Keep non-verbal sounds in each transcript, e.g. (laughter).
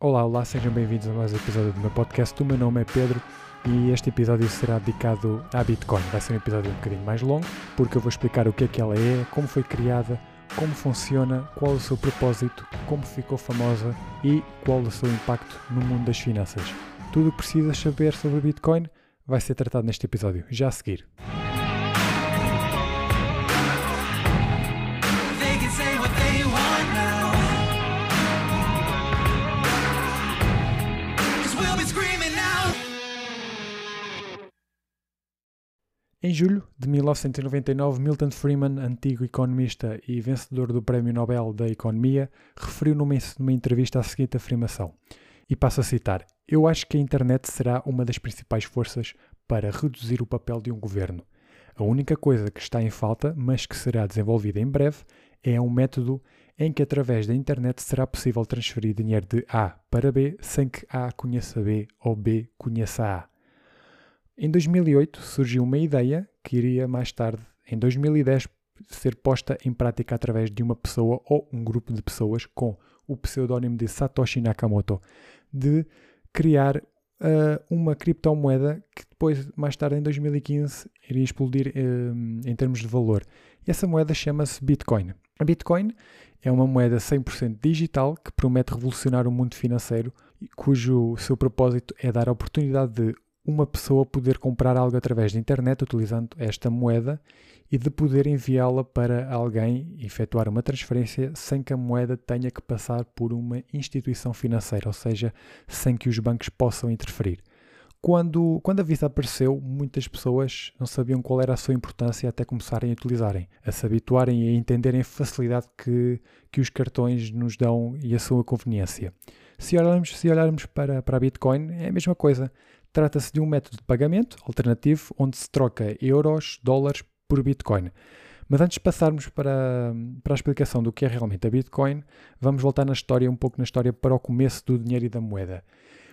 Olá, olá, sejam bem-vindos a mais um episódio do meu podcast. O meu nome é Pedro e este episódio será dedicado à Bitcoin. Vai ser um episódio um bocadinho mais longo porque eu vou explicar o que é que ela é, como foi criada, como funciona, qual o seu propósito, como ficou famosa e qual o seu impacto no mundo das finanças. Tudo o que precisas saber sobre Bitcoin vai ser tratado neste episódio, já a seguir. Em julho de 1999, Milton Friedman, antigo economista e vencedor do Prémio Nobel da Economia, referiu numa, numa entrevista a seguinte afirmação, e passo a citar: Eu acho que a internet será uma das principais forças para reduzir o papel de um governo. A única coisa que está em falta, mas que será desenvolvida em breve, é um método em que, através da internet, será possível transferir dinheiro de A para B sem que A conheça B ou B conheça A. Em 2008 surgiu uma ideia que iria mais tarde, em 2010, ser posta em prática através de uma pessoa ou um grupo de pessoas com o pseudónimo de Satoshi Nakamoto, de criar ah, uma criptomoeda que depois, mais tarde em 2015, iria explodir eh, em termos de valor. E essa moeda chama-se Bitcoin. A Bitcoin é uma moeda 100% digital que promete revolucionar o mundo financeiro, cujo seu propósito é dar a oportunidade de uma pessoa poder comprar algo através da internet utilizando esta moeda e de poder enviá-la para alguém, efetuar uma transferência sem que a moeda tenha que passar por uma instituição financeira, ou seja, sem que os bancos possam interferir. Quando, quando a Visa apareceu, muitas pessoas não sabiam qual era a sua importância até começarem a utilizarem, a se habituarem e a entenderem a facilidade que, que os cartões nos dão e a sua conveniência. Se olharmos, se olharmos para, para a Bitcoin, é a mesma coisa. Trata-se de um método de pagamento alternativo onde se troca euros, dólares por Bitcoin. Mas antes de passarmos para, para a explicação do que é realmente a Bitcoin, vamos voltar na história, um pouco na história para o começo do dinheiro e da moeda.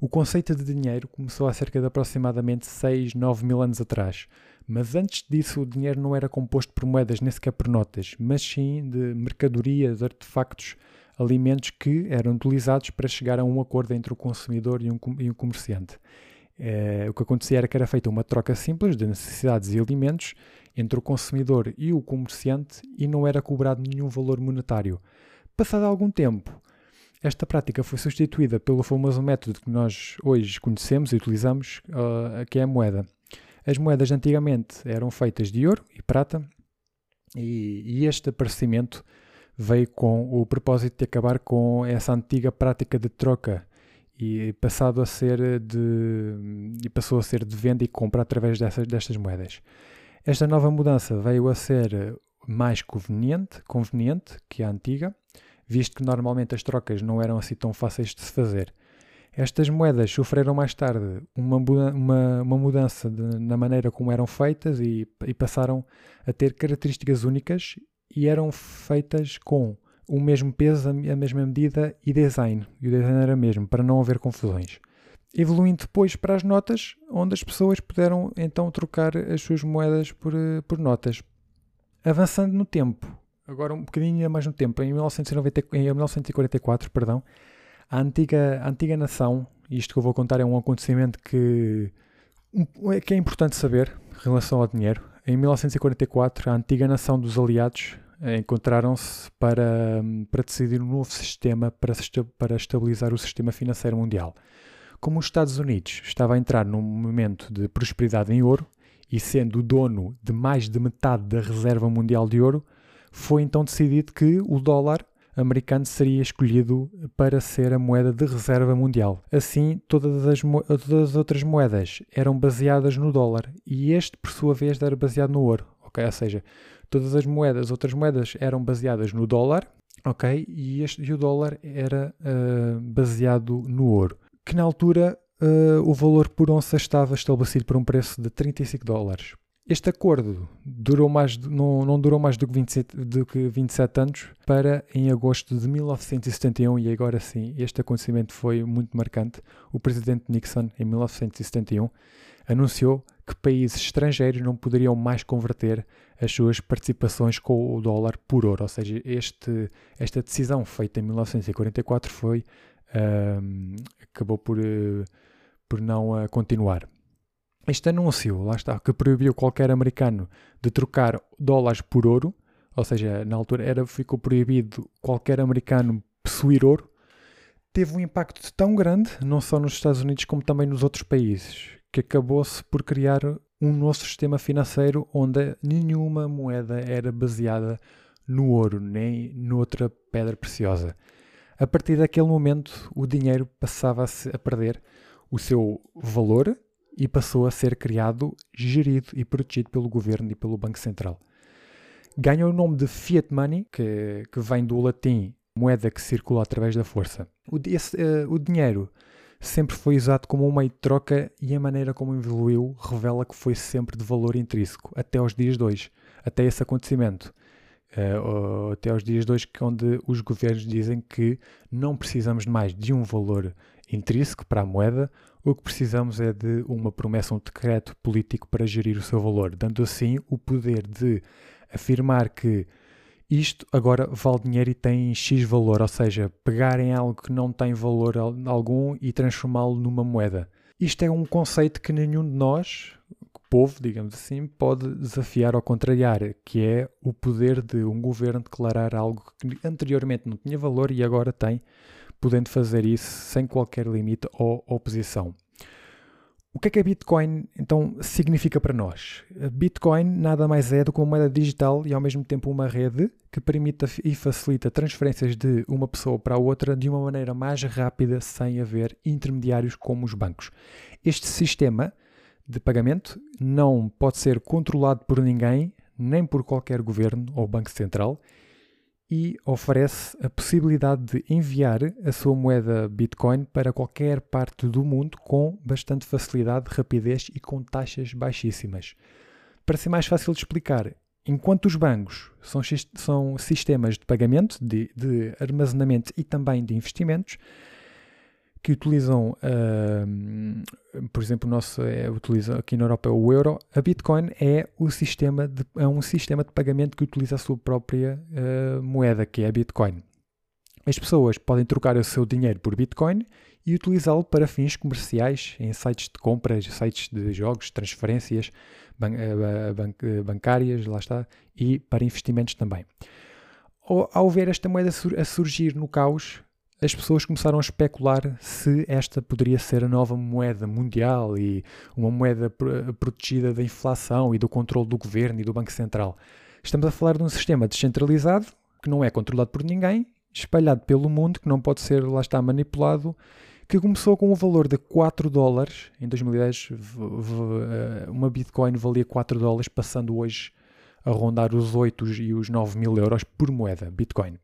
O conceito de dinheiro começou há cerca de aproximadamente 6, 9 mil anos atrás. Mas antes disso, o dinheiro não era composto por moedas, nem sequer por notas, mas sim de mercadorias, artefactos, alimentos que eram utilizados para chegar a um acordo entre o consumidor e um, e um comerciante. Eh, o que acontecia era que era feita uma troca simples de necessidades e alimentos entre o consumidor e o comerciante e não era cobrado nenhum valor monetário. Passado algum tempo, esta prática foi substituída pelo famoso método que nós hoje conhecemos e utilizamos, ah, que é a moeda. As moedas antigamente eram feitas de ouro e prata e, e este aparecimento veio com o propósito de acabar com essa antiga prática de troca e passado a ser de e passou a ser de venda e compra através dessas, destas moedas. Esta nova mudança veio a ser mais conveniente, conveniente que a antiga, visto que normalmente as trocas não eram assim tão fáceis de se fazer. Estas moedas sofreram mais tarde uma, uma, uma mudança de- na maneira como eram feitas e, e passaram a ter características únicas e eram feitas com o mesmo peso, a me- a mesma medida e design. E o design era mesmo, para não haver confusões. Evoluindo depois para as notas, onde as pessoas puderam então trocar as suas moedas por, eh, por notas. Avançando no tempo, agora um bocadinho mais no tempo, em, 1990, em 1944, perdão, a antiga, a antiga nação, isto que eu vou contar é um acontecimento que, um- que é importante saber em relação ao dinheiro. Em 1944, a antiga nação dos aliados encontraram-se para, para decidir um novo sistema para, para estabilizar o sistema financeiro mundial. Como os Estados Unidos estava a entrar num momento de prosperidade em ouro e sendo o dono de mais de metade da reserva mundial de ouro, foi então decidido que o dólar americano seria escolhido para ser a moeda de reserva mundial. Assim, todas as, todas as outras moedas eram baseadas no dólar e este, por sua vez, era baseado no ouro. ok? Ou seja, todas as moedas, outras moedas eram baseadas no dólar, ok? E, este, e o dólar era ah, baseado no ouro. Que na altura ah, o valor por onça estava estabelecido por um preço de 35 dólares. Este acordo durou mais, de- não, não durou mais do que, 27, do que 27 anos para em agosto de 1971 e agora sim, este acontecimento foi muito marcante. O presidente Nixon, em 1971, anunciou que países estrangeiros não poderiam mais converter as suas participações com o dólar por ouro. Ou seja, este, esta decisão feita em 1944 foi acabou por, eh, por não continuar. Este anúncio, lá está, que proibiu qualquer americano de trocar dólares por ouro, ou seja, na altura era, ficou proibido qualquer americano possuir ouro, teve um impacto tão grande, não só nos Estados Unidos como também nos outros países, que acabou-se por criar um novo sistema financeiro onde nenhuma moeda era baseada no ouro, nem noutra pedra preciosa. A partir daquele momento, o dinheiro passava a, perder o seu valor e passou a ser criado, gerido e protegido pelo governo e pelo Banco Central. Ganha o nome de fiat money, que, que vem do latim moeda que circula através da força. O, esse, eh, o dinheiro sempre foi usado como um meio de troca e a maneira como evoluiu revela que foi sempre de valor intrínseco, até aos dias hoje, até esse acontecimento. O- até aos dias que onde os governos dizem que não precisamos mais de um valor intrínseco para a moeda, o que precisamos é de uma promessa, um decreto político para gerir o seu valor, dando assim o poder de afirmar que isto agora vale dinheiro e tem X valor, ou seja, pegarem algo que não tem valor al- algum e transformá-lo numa moeda. Isto é um conceito que nenhum de nós, povo, digamos assim, pode desafiar ou contrariar, que é o poder de um governo declarar algo que anteriormente não tinha valor e agora tem, podendo fazer isso sem qualquer limite ou oposição. O que é que a Bitcoin então significa para nós? Bitcoin nada mais é do que uma moeda digital e ao mesmo tempo uma rede que permite e facilita transferências de uma pessoa para outra de uma maneira mais rápida sem haver intermediários como os bancos. Este sistema de pagamento não pode ser controlado por ninguém, nem por qualquer governo ou banco central, e oferece a possibilidade de enviar a sua moeda Bitcoin para qualquer parte do mundo com bastante facilidade, rapidez e com taxas baixíssimas. Para ser mais fácil de explicar, enquanto os bancos são, são sistemas de pagamento, de, de armazenamento e também de investimentos, que utilizam, ahm, por exemplo, o nosso é, utiliza aqui na Europa o euro, a Bitcoin é, o sistema de, é um sistema de pagamento que utiliza a sua própria ah, moeda, que é a Bitcoin. As pessoas podem trocar o seu dinheiro por Bitcoin e utilizá-lo para fins comerciais em sites de compras, sites de jogos, transferências ban- eh, ban- eh, bancárias, lá está, e para investimentos também. Ao, ver esta moeda a surgir no caos, as pessoas começaram a especular se esta poderia ser a nova moeda mundial e uma moeda pro- protegida da inflação e do controle do governo e do Banco Central. Estamos a falar de um sistema descentralizado que não é controlado por ninguém, espalhado pelo mundo, que não pode ser, lá está, manipulado, que começou com o valor de 4 dólares. Em 2010, v- v- eh, uma Bitcoin valia 4 dólares, passando hoje a rondar os 8 e os 9 mil euros por moeda Bitcoin.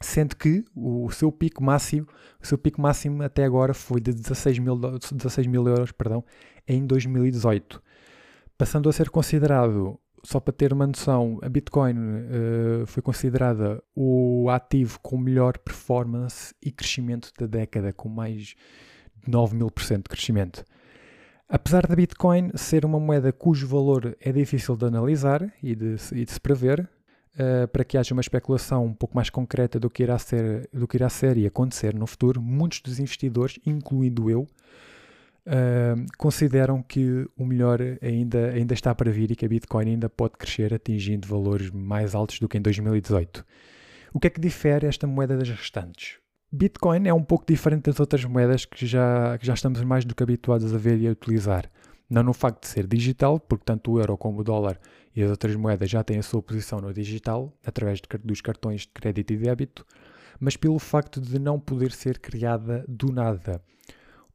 Sendo que o seu pico máximo, o seu pico máximo até agora foi de 16 mil, do- 16 mil euros perdão, em 2018. Passando a ser considerado, só para ter uma noção, a Bitcoin eh, foi considerada o ativo com melhor performance e crescimento da década, com mais de 9 mil por cento de crescimento. Apesar da Bitcoin ser uma moeda cujo valor é difícil de analisar e de, e de se prever, eh, para que haja uma especulação um pouco mais concreta do que, irá ser, do que irá ser e acontecer no futuro, muitos dos investidores, incluindo eu, eh, consideram que o melhor ainda, ainda está para vir e que a Bitcoin ainda pode crescer, atingindo valores mais altos do que em 2018. O que é que difere esta moeda das restantes? Bitcoin é um pouco diferente das outras moedas que já, que já estamos mais do que habituados a ver e a utilizar. Não no facto de ser digital, porque tanto o euro como o dólar e as outras moedas já têm a sua posição no digital, através de dos cartões de crédito e débito, mas pelo facto de não poder ser criada do nada.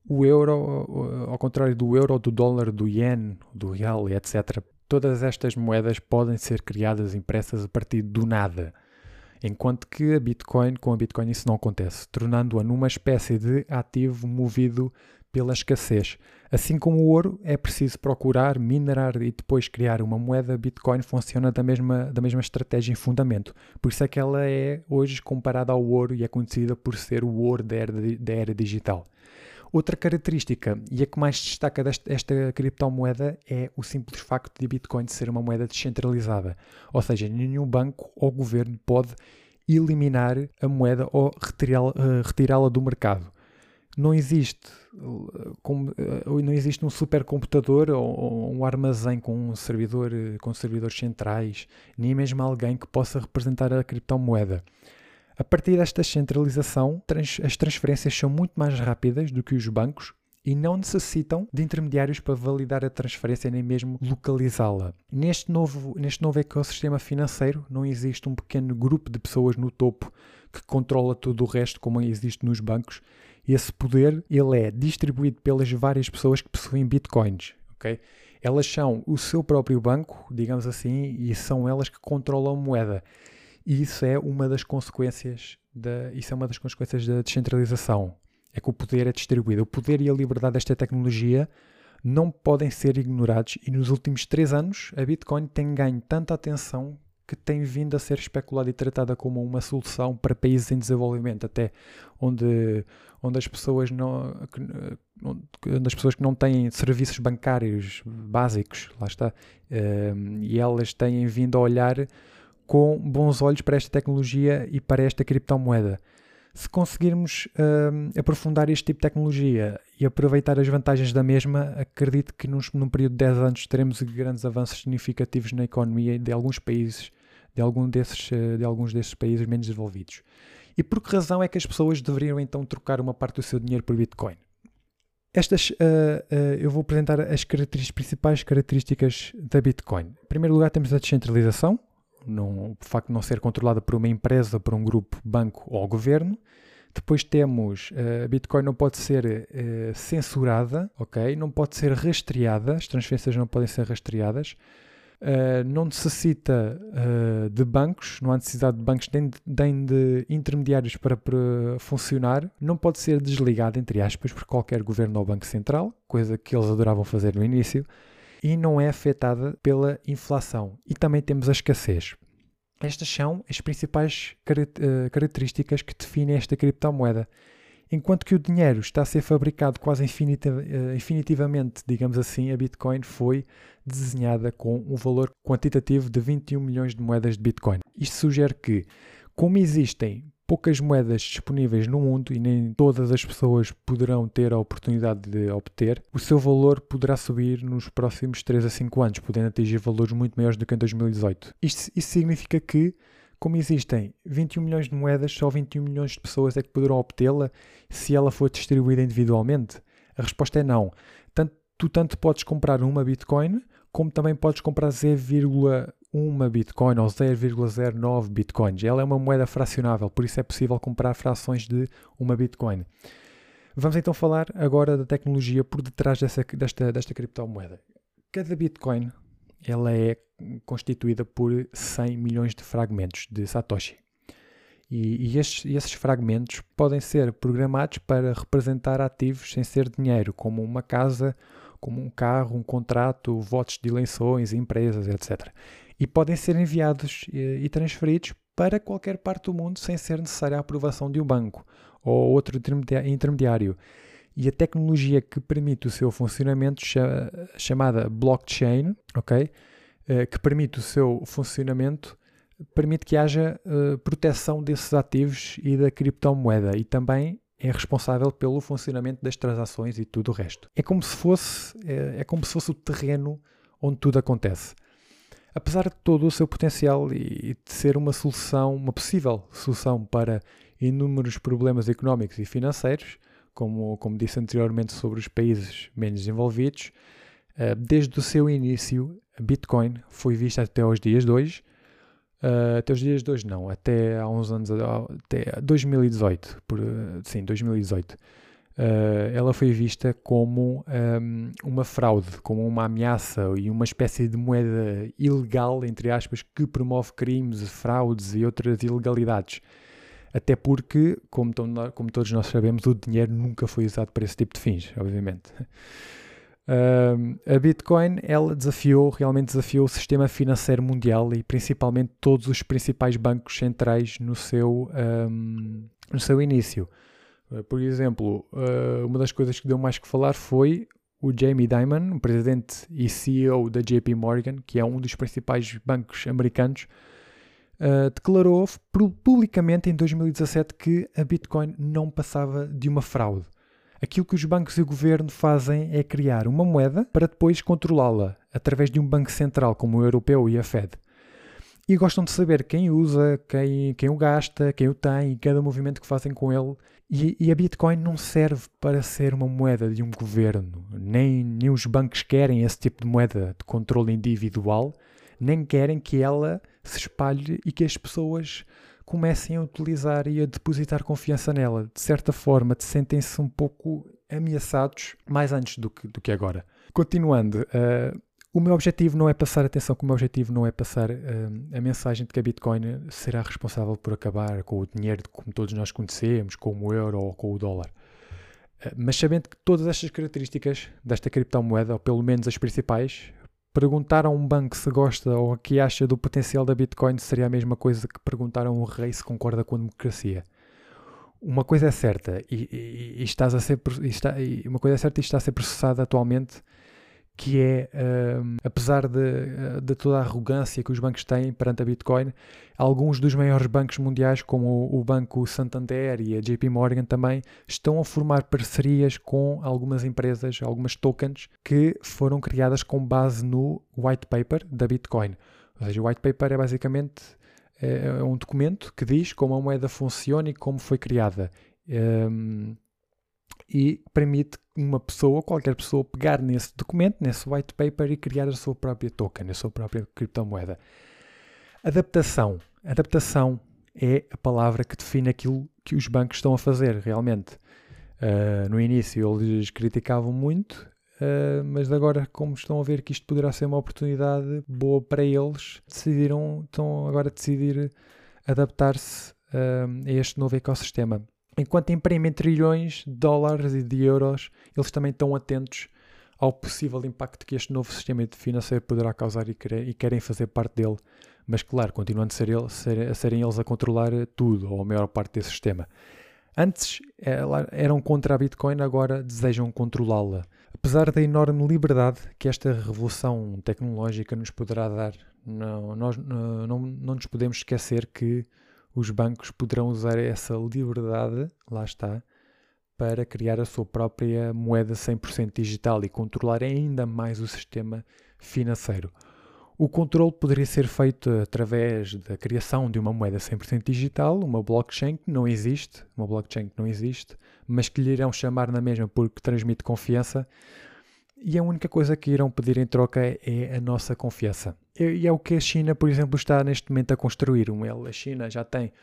O euro, ao contrário do euro, do dólar, do yen, do real etc., todas estas moedas podem ser criadas, impressas a partir do nada. Enquanto que a Bitcoin, com a Bitcoin isso não acontece, tornando-a numa espécie de ativo movido pela escassez. Assim como o ouro, é preciso procurar, minerar e depois criar uma moeda, Bitcoin funciona da mesma, da mesma estratégia e fundamento. Por isso é que ela é hoje comparada ao ouro e é conhecida por ser o ouro da era, da era digital. Outra característica, e a que mais destaca desta esta criptomoeda, é o simples facto de Bitcoin ser uma moeda descentralizada. Ou seja, nenhum banco ou governo pode eliminar a moeda ou retirá-la uh, retirá do mercado. Não existe, não existe um supercomputador ou, um armazém com um servidor com servidores centrais, nem mesmo alguém que possa representar a criptomoeda. A partir desta centralização, as transferências são muito mais rápidas do que os bancos e não necessitam de intermediários para validar a transferência nem mesmo localizá-la. Neste novo, neste novo ecossistema financeiro não existe um pequeno grupo de pessoas no topo que controla todo o resto como existe nos bancos. Esse poder ele é distribuído pelas várias pessoas que possuem bitcoins. Okay? Elas são o seu próprio banco, digamos assim, e são elas que controlam a moeda. E isso é uma das consequências da, isso é uma das consequências da descentralização é que o poder é distribuído. O poder e a liberdade desta tecnologia não podem ser ignorados e nos últimos três anos a Bitcoin tem ganho tanta atenção que tem vindo a ser especulada e tratada como uma solução para países em desenvolvimento, até onde, onde as pessoas não onde as pessoas que não têm serviços bancários básicos, lá está, ehm, e elas têm vindo a olhar com bons olhos para esta tecnologia e para esta criptomoeda se conseguirmos uh, aprofundar este tipo de tecnologia e aproveitar as vantagens da mesma, acredito que num, num, período de 10 anos teremos grandes avanços significativos na economia de alguns países, de, algum desses, uh, de alguns desses países menos desenvolvidos. E por que razão é que as pessoas deveriam então trocar uma parte do seu dinheiro por Bitcoin? Estas, uh, uh, eu vou apresentar as características, principais características da Bitcoin. Em primeiro lugar, temos a descentralização, não, o facto de não ser controlada por uma empresa, por um grupo, banco ou governo. Depois temos a uh, Bitcoin não pode ser uh, censurada, ok? Não pode ser rastreada, as transferências não podem ser rastreadas. Uh, não necessita de bancos, não há necessidade de bancos nem de, nem de intermediários para, para, funcionar. Não pode ser desligada, entre aspas, por qualquer governo ou banco central, coisa que eles adoravam fazer no início e não é afetada pela inflação. E também temos a escassez. Estas são as principais eh, características que definem esta criptomoeda. Enquanto que o dinheiro está a ser fabricado quase eh, infinitivamente, digamos assim, a Bitcoin foi desenhada com um valor quantitativo de 21 milhões de moedas de Bitcoin. Isto sugere que, como existem poucas moedas disponíveis no mundo e nem todas as pessoas poderão ter a oportunidade de obter, o seu valor poderá subir nos próximos 3 a 5 anos, podendo atingir valores muito maiores do que em 2018. Isto, isso significa que, como existem 21 milhões de moedas, só 21 milhões de pessoas é que poderão obtê-la se ela for distribuída individualmente? A resposta é não. Tanto, tu tanto podes comprar uma Bitcoin, como também podes comprar 0,1 uma Bitcoin ou 0,09 Bitcoins. Ela é uma moeda fracionável, por isso é possível comprar frações de uma Bitcoin. Vamos então falar agora da tecnologia por detrás dessa, desta, desta criptomoeda. Cada Bitcoin ela é constituída por 100 milhões de fragmentos de Satoshi. E, e estes, esses fragmentos podem ser programados para representar ativos sem ser dinheiro, como uma casa, como um carro, um contrato, votos de eleições, empresas, etc e podem ser enviados e transferidos para qualquer parte do mundo sem ser necessária a aprovação de um banco ou outro intermediário. E a tecnologia que permite o seu funcionamento, chamada blockchain, ok, eh, que permite o seu funcionamento, permite que haja uh, proteção desses ativos e da criptomoeda e também é responsável pelo funcionamento das transações e tudo o resto. É como se fosse, é como se fosse o terreno onde tudo acontece apesar de todo o seu potencial e de ser uma solução, uma possível solução para inúmeros problemas económicos e financeiros, como, como disse anteriormente sobre os países menos desenvolvidos, eh, desde o seu início, Bitcoin foi vista até aos dias de hoje, eh, até os dias de hoje não, até há uns anos, até 2018, por, sim, 2018, Uh, ela foi vista como um, ehm, uma fraude, como uma ameaça e uma espécie de moeda ilegal, entre aspas, que promove crimes, fraudes e outras ilegalidades. Até porque, como, como todos nós sabemos, o dinheiro nunca foi usado para esse tipo de fins, obviamente. Uh, (laughs) a Bitcoin ela desafiou, realmente desafiou o sistema financeiro mundial e principalmente todos os principais bancos centrais no seu, um, ehm, no seu início. Eh, por exemplo, eh, uma das coisas que deu mais que falar foi o Jamie Dimon, presidente e CEO da JP Morgan, que é um dos principais bancos americanos, uh, declarou publicamente em 2017 que a Bitcoin não passava de uma fraude. Aquilo que os bancos e o governo fazem é criar uma moeda para depois controlá-la através de um banco central como o europeu e a Fed. E gostam de saber quem usa, quem, quem o gasta, quem o tem cada movimento que fazem com ele. E, e, a Bitcoin não serve para ser uma moeda de um governo. Nem, nem os bancos querem esse tipo de moeda de controle individual, nem querem que ela se espalhe e que as pessoas comecem a utilizar e a depositar confiança nela. De certa forma, sentem-se um pouco ameaçados mais antes do que, do que agora. Continuando, uh, o meu objetivo não é passar, atenção, que o meu objetivo não é passar uh, a mensagem de que a Bitcoin será responsável por acabar com o dinheiro como todos nós conhecemos, como o euro ou com o dólar. Uh, mas sabendo que todas estas características desta criptomoeda, ou pelo menos as principais, perguntar a um banco se gosta ou o que acha do potencial da Bitcoin seria a mesma coisa que perguntar a um rei se concorda com a democracia. Uma coisa é certa e, e, e estás a ser e está, uma coisa é certa e está a ser processada atualmente que é, um, apesar de, de, toda a arrogância que os bancos têm perante a Bitcoin, alguns dos maiores bancos mundiais, como o, Banco Santander e a JP Morgan também, estão a formar parcerias com algumas empresas, algumas tokens, que foram criadas com base no white paper da Bitcoin. Ou seja, o white paper é basicamente é, é um documento que diz como a moeda funciona e como foi criada. Um, e permite uma pessoa, qualquer pessoa, pegar nesse documento, nesse white paper e criar a sua própria token, a sua própria criptomoeda. Adaptação. Adaptação é a palavra que define aquilo que os bancos estão a fazer realmente. Uh, no início eles criticavam muito, uh, mas agora, como estão a ver que isto poderá ser uma oportunidade boa para eles, decidiram, estão agora a decidir adaptar-se uh, a este novo ecossistema enquanto imprimem trilhões de dólares e de euros, eles também estão atentos ao possível impacto que este novo sistema financeiro poderá causar e, querem, fazer parte dele. Mas, claro, continuando a, ser ele, ser, a serem eles a controlar tudo, ou a maior parte desse sistema. Antes eram contra a Bitcoin, agora desejam controlá-la. Apesar da enorme liberdade que esta revolução tecnológica nos poderá dar, não, nós não, não nos podemos esquecer que os bancos poderão usar essa liberdade, lá está, para criar a sua própria moeda 100% digital e controlar ainda mais o sistema financeiro. O controle poderia ser feito através da criação de uma moeda 100% digital, uma blockchain que não existe, uma blockchain que não existe, mas que lhe irão chamar na mesma porque transmite confiança, e a única coisa que irão pedir em troca é a nossa confiança. E é o que a China, por exemplo, está neste momento a construir. A China já tem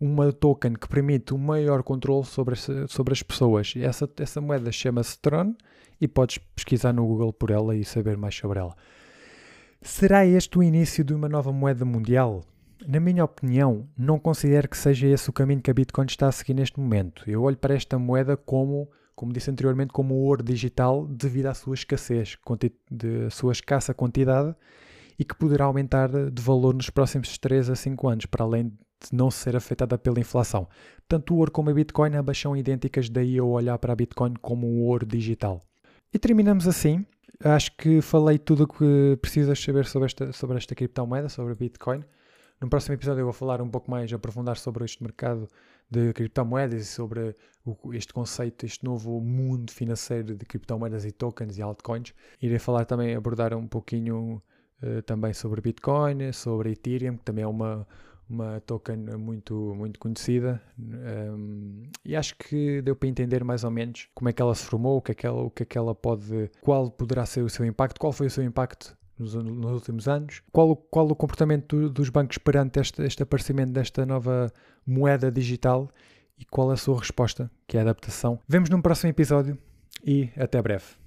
uma token que permite um maior controle sobre, sobre as pessoas. Essa, essa moeda chama-se Tron e podes pesquisar no Google por ela e saber mais sobre ela. Será este o início de uma nova moeda mundial? Na minha opinião, não considero que seja esse o caminho que a Bitcoin está a seguir neste momento. Eu olho para esta moeda como como disse anteriormente, como ouro digital devido à sua escassez, de sua escassa quantidade e que poderá aumentar de valor nos próximos 3 a 5 anos, para além de não ser afetada pela inflação. Tanto o ouro como a Bitcoin ambas são idênticas, daí eu olhar para a Bitcoin como um ouro digital. E terminamos assim. Acho que falei tudo o que precisas saber sobre esta, sobre esta criptomoeda, sobre a Bitcoin. No próximo episódio eu vou falar um pouco mais, aprofundar sobre este mercado de criptomoedas e sobre este conceito, este novo mundo financeiro de criptomoedas e tokens e altcoins. Irei falar também, abordar um pouquinho uh, também sobre Bitcoin, sobre Ethereum, que também é uma, uma token muito, muito conhecida. Um, e acho que deu para entender mais ou menos como é que ela se formou, o que é que ela, o que é que ela pode, qual poderá ser o seu impacto, qual foi o seu impacto nos, nos, últimos anos. Qual, qual o comportamento dos bancos perante este, este aparecimento desta nova moeda digital e qual a sua resposta, que é a adaptação. Vemos num próximo episódio e até breve.